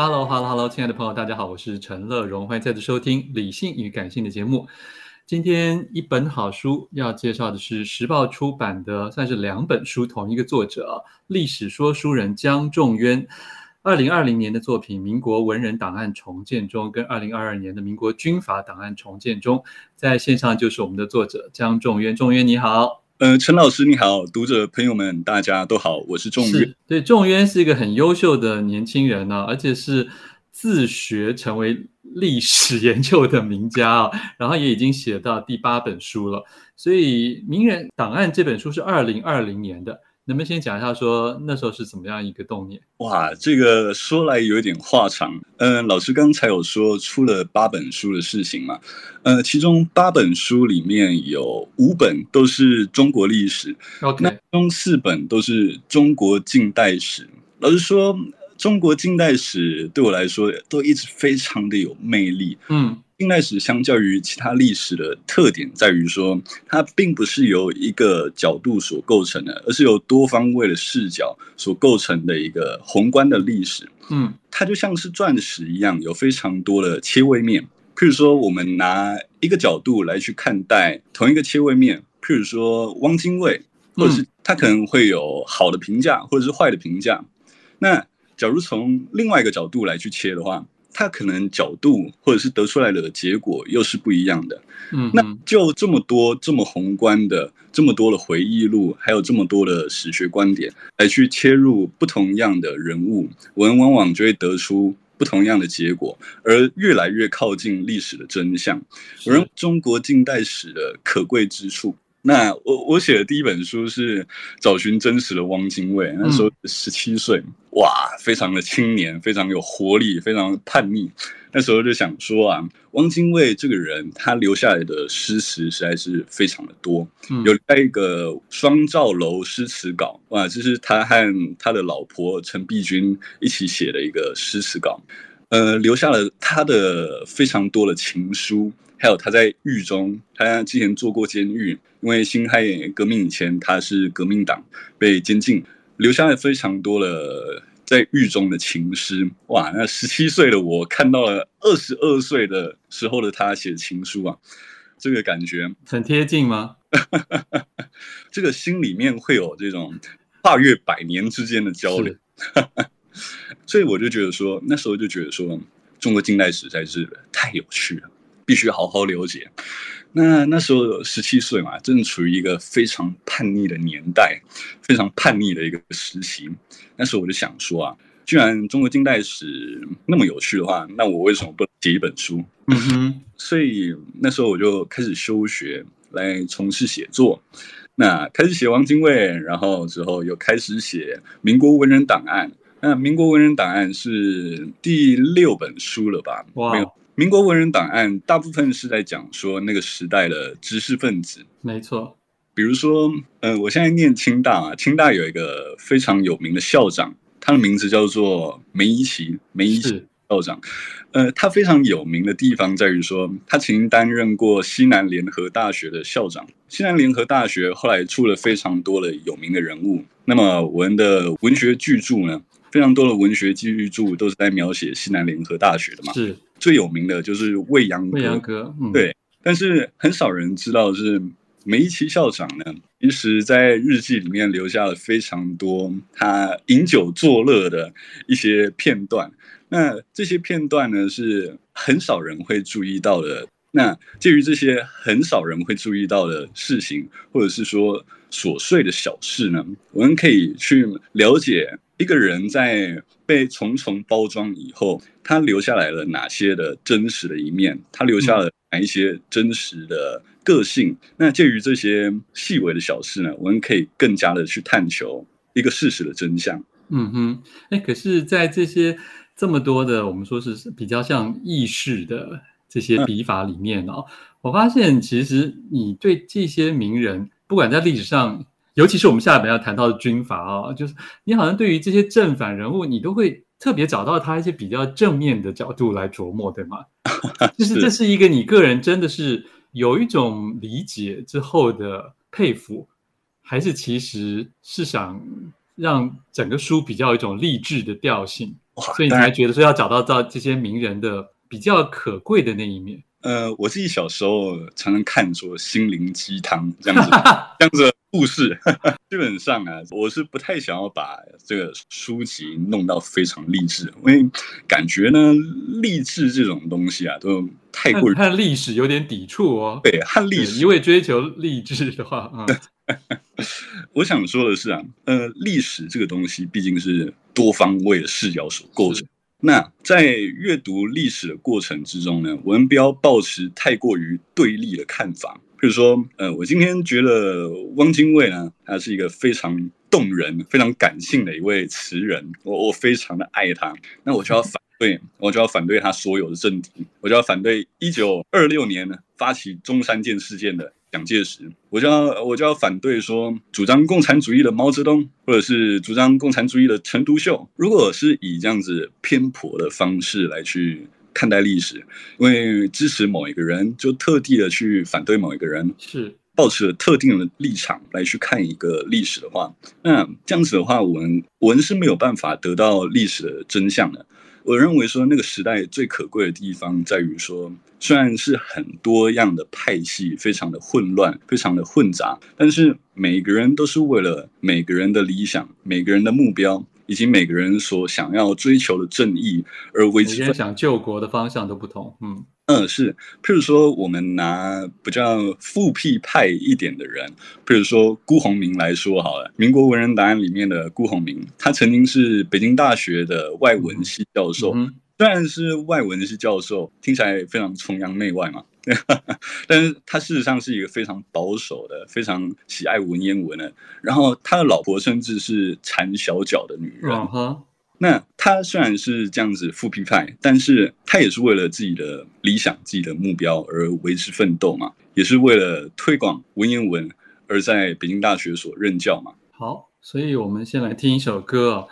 Hello，Hello，Hello，亲爱的朋友，大家好，我是陈乐融，欢迎再次收听《理性与感性》的节目。今天一本好书要介绍的是时报出版的，算是两本书，同一个作者，历史说书人江仲渊，二零二零年的作品《民国文人档案重建中》跟二零二二年的《民国军阀档案重建中》，在线上就是我们的作者江仲渊，仲渊你好。呃，陈老师你好，读者朋友们大家都好，我是仲渊。对，仲渊是一个很优秀的年轻人呢、啊，而且是自学成为历史研究的名家啊，然后也已经写到第八本书了。所以《名人档案》这本书是二零二零年的。能不能先讲一下，说那时候是怎么样一个动念？哇，这个说来有点话长。嗯、呃，老师刚才有说出了八本书的事情嘛？呃，其中八本书里面有五本都是中国历史那中四本都是中国近代史。老师说，中国近代史对我来说都一直非常的有魅力。嗯。近代史相较于其他历史的特点在于说，它并不是由一个角度所构成的，而是由多方位的视角所构成的一个宏观的历史。嗯，它就像是钻石一样，有非常多的切位面。譬如说，我们拿一个角度来去看待同一个切位面，譬如说汪精卫，或者是他可能会有好的评价，或者是坏的评价。那假如从另外一个角度来去切的话，它可能角度或者是得出来的结果又是不一样的。嗯，那就这么多这么宏观的这么多的回忆录，还有这么多的史学观点来去切入不同样的人物，我们往往就会得出不同样的结果，而越来越靠近历史的真相。而中国近代史的可贵之处。那我我写的第一本书是找寻真实的汪精卫，那时候十七岁，哇，非常的青年，非常有活力，非常叛逆。那时候就想说啊，汪精卫这个人，他留下来的诗词实在是非常的多，有一个双照楼诗词稿，哇，这是他和他的老婆陈璧君一起写的一个诗词稿，呃，留下了他的非常多的情书。还有他在狱中，他之前做过监狱，因为辛亥革命以前他是革命党被监禁，留下了非常多的在狱中的情诗。哇，那十七岁的我看到了二十二岁的时候的他写情书啊，这个感觉很贴近吗？这个心里面会有这种跨越百年之间的交流，所以我就觉得说，那时候就觉得说，中国近代史在是太有趣了。必须好好了解。那那时候十七岁嘛，正处于一个非常叛逆的年代，非常叛逆的一个时期。那时候我就想说啊，既然中国近代史那么有趣的话，那我为什么不写一本书？嗯哼。所以那时候我就开始休学，来从事写作。那开始写汪精卫，然后之后又开始写民国文人档案。那民国文人档案是第六本书了吧？哇。民国文人档案大部分是在讲说那个时代的知识分子，没错。比如说，呃，我现在念清大啊，清大有一个非常有名的校长，他的名字叫做梅贻琦，梅贻琦。校长，呃，他非常有名的地方在于说，他曾经担任过西南联合大学的校长。西南联合大学后来出了非常多的有名的人物。那么我们的文学巨著呢，非常多的文学巨著都是在描写西南联合大学的嘛。是最有名的就是《未央哥》。未央歌，嗯，对。但是很少人知道是梅贻琦校长呢，其实在日记里面留下了非常多他饮酒作乐的一些片段。那这些片段呢，是很少人会注意到的。那介于这些很少人会注意到的事情，或者是说琐碎的小事呢，我们可以去了解一个人在被重重包装以后，他留下来了哪些的真实的一面，他留下了哪一些真实的个性。那介于这些细微的小事呢，我们可以更加的去探求一个事实的真相。嗯哼，哎，可是，在这些这么多的我们说是比较像意识的这些笔法里面哦，嗯、我发现其实你对这些名人，不管在历史上，尤其是我们下一本要谈到的军阀啊、哦，就是你好像对于这些正反人物，你都会特别找到他一些比较正面的角度来琢磨，对吗？就是这是一个你个人真的是有一种理解之后的佩服，还是其实是想让整个书比较有一种励志的调性？所以你才觉得说要找到到这些名人的比较可贵的那一面。呃，我自己小时候常常看说心灵鸡汤这样子 这样子的故事，基本上啊，我是不太想要把这个书籍弄到非常励志，因为感觉呢，励志这种东西啊，都太过于和历史有点抵触哦。对，和历史一味追求励志的话，嗯。我想说的是啊，呃，历史这个东西毕竟是多方位的视角所构成。那在阅读历史的过程之中呢，我们不要抱持太过于对立的看法。比如说，呃，我今天觉得汪精卫呢，他是一个非常动人、非常感性的一位词人，我我非常的爱他。那我就要反对，我就要反对他所有的政敌，我就要反对一九二六年呢发起中山舰事件的。蒋介石，我就要我就要反对说主张共产主义的毛泽东，或者是主张共产主义的陈独秀。如果是以这样子偏颇的方式来去看待历史，因为支持某一个人，就特地的去反对某一个人，是抱持了特定的立场来去看一个历史的话，那这样子的话，我们我们是没有办法得到历史的真相的。我认为说，那个时代最可贵的地方在于说，虽然是很多样的派系，非常的混乱，非常的混杂，但是每个人都是为了每个人的理想、每个人的目标，以及每个人所想要追求的正义而为之。每想救国的方向都不同，嗯。嗯，是，譬如说，我们拿比较复辟派一点的人，譬如说辜鸿铭来说好了，《民国文人档案》里面的辜鸿铭，他曾经是北京大学的外文系教授，嗯、虽然是外文系教授，听起来非常崇洋媚外嘛，但是他事实上是一个非常保守的、非常喜爱文言文的，然后他的老婆甚至是缠小脚的女人。嗯那他虽然是这样子复辟派，但是他也是为了自己的理想、自己的目标而为之奋斗嘛，也是为了推广文言文而在北京大学所任教嘛。好，所以我们先来听一首歌。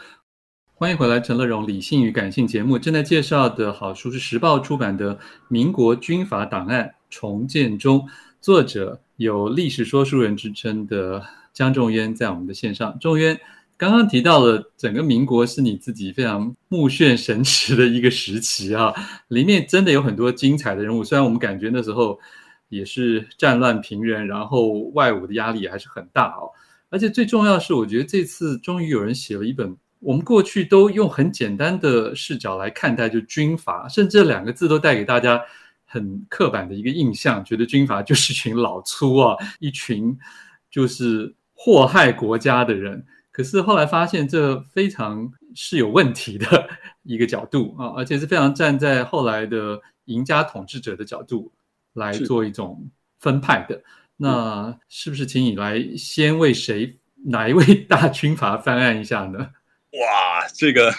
欢迎回来，陈乐融理性与感性节目正在介绍的好书是时报出版的《民国军阀档案重建中》，作者有历史说书人之称的江仲渊在我们的线上，仲渊。刚刚提到了整个民国是你自己非常目眩神驰的一个时期啊，里面真的有很多精彩的人物。虽然我们感觉那时候也是战乱频仍，然后外侮的压力还是很大哦。而且最重要是，我觉得这次终于有人写了一本我们过去都用很简单的视角来看待，就军阀，甚至两个字都带给大家很刻板的一个印象，觉得军阀就是一群老粗啊，一群就是祸害国家的人。可是后来发现，这非常是有问题的一个角度啊，而且是非常站在后来的赢家统治者的角度来做一种分派的。是那是不是请你来先为谁哪一位大军阀翻案一下呢？哇，这个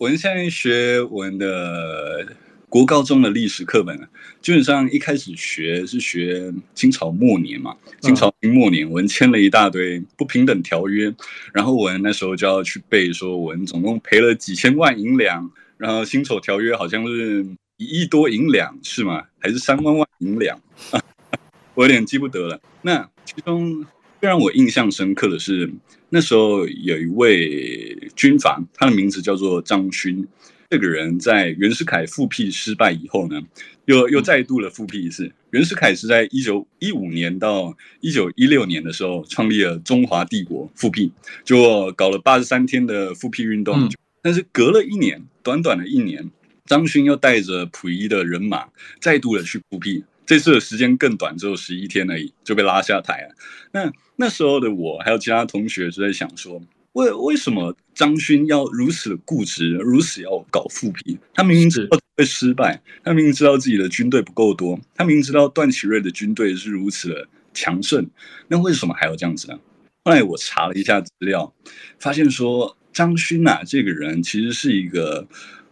我们现在学文的。国高中的历史课本，基本上一开始学是学清朝末年嘛。清朝末年，我们签了一大堆不平等条约，然后我们那时候就要去背，说我们总共赔了几千万银两，然后辛丑条约好像是一亿多银两是吗？还是三万万银两？我有点记不得了。那其中最让我印象深刻的是，那时候有一位军阀，他的名字叫做张勋。这个人在袁世凯复辟失败以后呢，又又再度的复辟一次。袁世凯是在一九一五年到一九一六年的时候创立了中华帝国，复辟就搞了八十三天的复辟运动。但是隔了一年，短短的一年，张勋又带着溥仪的人马再度的去复辟。这次的时间更短，只有十一天而已，就被拉下台了。那那时候的我还有其他同学就在想说，为为什么张勋要如此固执，如此要搞复辟？他明明知道会失败，他明明知道自己的军队不够多，他明明知道段祺瑞的军队是如此的强盛，那为什么还要这样子呢？后来我查了一下资料，发现说张勋啊，这个人其实是一个。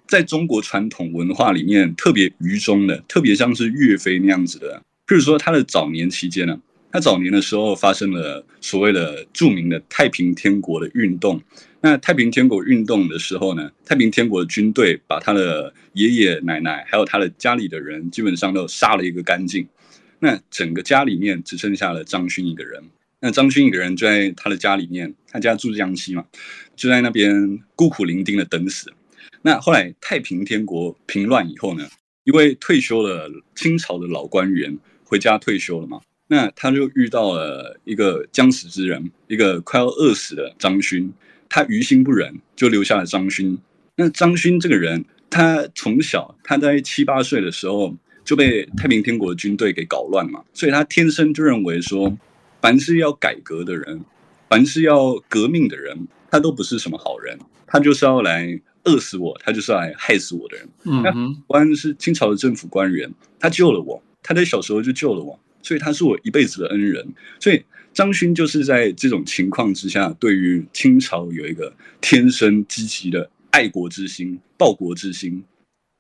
在中国传统文化里面，特别愚忠的，特别像是岳飞那样子的。譬如说，他的早年期间呢，他早年的时候发生了所谓的著名的太平天国的运动。那太平天国运动的时候呢，太平天国的军队把他的爷爷奶奶还有他的家里的人基本上都杀了一个干净。那整个家里面只剩下了张勋一个人。那张勋一个人就在他的家里面，他家住江西嘛，就在那边孤苦伶仃的等死。那后来太平天国平乱以后呢，一位退休了清朝的老官员回家退休了嘛，那他就遇到了一个将死之人，一个快要饿死的张勋，他于心不忍，就留下了张勋。那张勋这个人，他从小他在七八岁的时候就被太平天国的军队给搞乱嘛，所以他天生就认为说，凡是要改革的人，凡是要革命的人，他都不是什么好人，他就是要来。饿死我，他就是来害死我的人。嗯，那官是清朝的政府官员，他救了我，他在小时候就救了我，所以他是我一辈子的恩人。所以张勋就是在这种情况之下，对于清朝有一个天生积极的爱国之心、报国之心。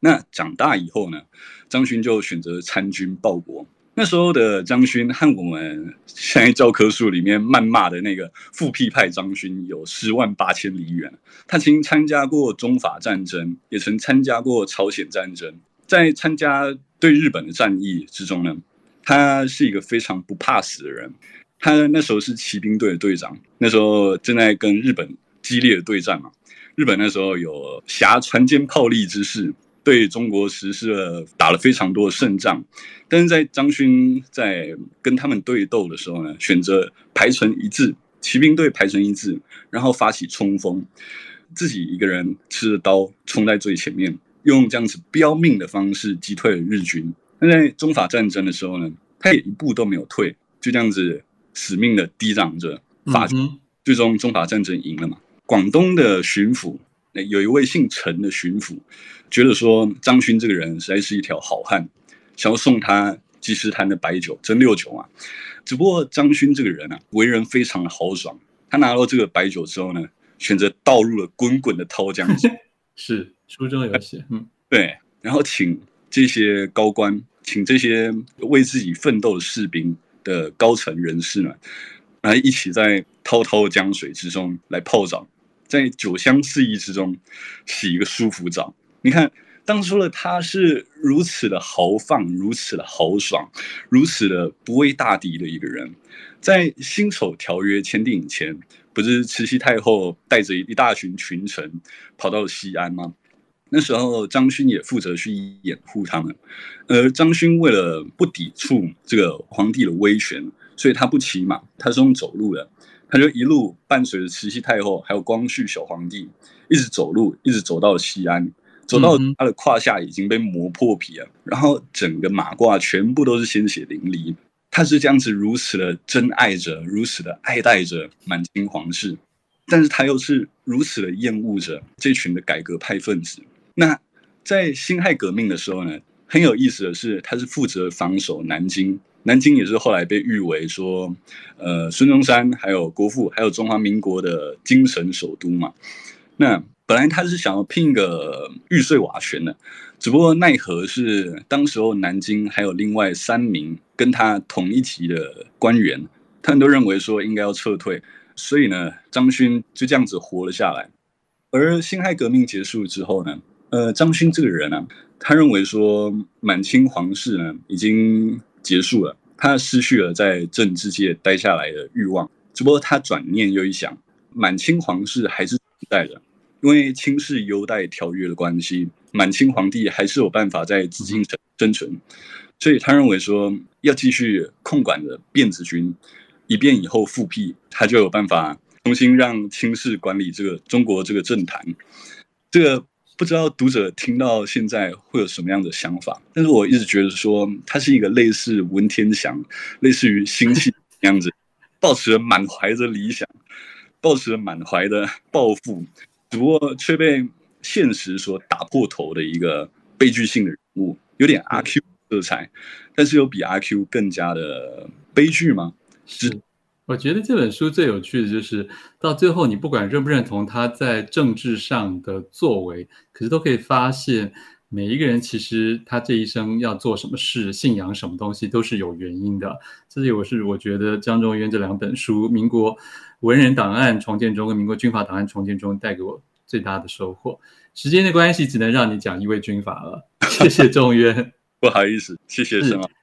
那长大以后呢，张勋就选择参军报国。那时候的张勋和我们现在教科书里面谩骂的那个复辟派张勋有十万八千里远。他曾参加过中法战争，也曾参加过朝鲜战争。在参加对日本的战役之中呢，他是一个非常不怕死的人。他那时候是骑兵队的队长，那时候正在跟日本激烈的对战嘛。日本那时候有挟船坚炮利之势。对中国实施了打了非常多的胜仗，但是在张勋在跟他们对斗的时候呢，选择排成一字，骑兵队排成一字，然后发起冲锋，自己一个人持着刀冲在最前面，用这样子标命的方式击退了日军。那在中法战争的时候呢，他也一步都没有退，就这样子死命的抵挡着法军，嗯、最终中法战争赢了嘛。广东的巡抚。那有一位姓陈的巡抚，觉得说张勋这个人实在是一条好汉，想要送他积石潭的白酒蒸馏酒啊。只不过张勋这个人啊，为人非常的豪爽，他拿到这个白酒之后呢，选择倒入了滚滚的涛江中。是书中有写，嗯，对，然后请这些高官，请这些为自己奋斗的士兵的高层人士呢，来一起在滔滔江水之中来泡澡。在酒香四溢之中洗一个舒服澡。你看，当初的他是如此的豪放，如此的豪爽，如此的不畏大敌的一个人。在辛丑条约签订以前，不是慈禧太后带着一大群群臣跑到西安吗？那时候张勋也负责去掩护他们。而张勋为了不抵触这个皇帝的威权，所以他不骑马，他是用走路的。他就一路伴随着慈禧太后，还有光绪小皇帝，一直走路，一直走到了西安，走到他的胯下已经被磨破皮了，然后整个马褂全部都是鲜血淋漓。他是这样子如此的珍爱着，如此的爱戴着满清皇室，但是他又是如此的厌恶着这群的改革派分子。那在辛亥革命的时候呢，很有意思的是，他是负责防守南京。南京也是后来被誉为说，呃，孙中山还有国父还有中华民国的精神首都嘛。那本来他是想要拼个玉碎瓦全的，只不过奈何是当时候南京还有另外三名跟他同一级的官员，他们都认为说应该要撤退，所以呢，张勋就这样子活了下来。而辛亥革命结束之后呢，呃，张勋这个人啊，他认为说满清皇室呢已经结束了，他失去了在政治界待下来的欲望。只不过他转念又一想，满清皇室还是存在的，因为清室优待条约的关系，满清皇帝还是有办法在紫禁城生存，所以他认为说要继续控管着辫子军，以便以后复辟，他就有办法重新让清室管理这个中国这个政坛。这个不知道读者听到现在会有什么样的想法，但是我一直觉得说他是一个类似文天祥，类似于辛弃这样子，抱持着满怀着理想，抱持着满怀的抱负，只不过却被现实所打破头的一个悲剧性的人物，有点阿 Q 色彩，但是有比阿 Q 更加的悲剧吗？是。我觉得这本书最有趣的就是到最后，你不管认不认同他在政治上的作为，可是都可以发现，每一个人其实他这一生要做什么事、信仰什么东西都是有原因的。这也我是我觉得江中渊这两本书《民国文人档案重建中》跟《民国军阀档案重建中》带给我最大的收获。时间的关系，只能让你讲一位军阀了。谢谢仲渊，不好意思，谢谢沈老师。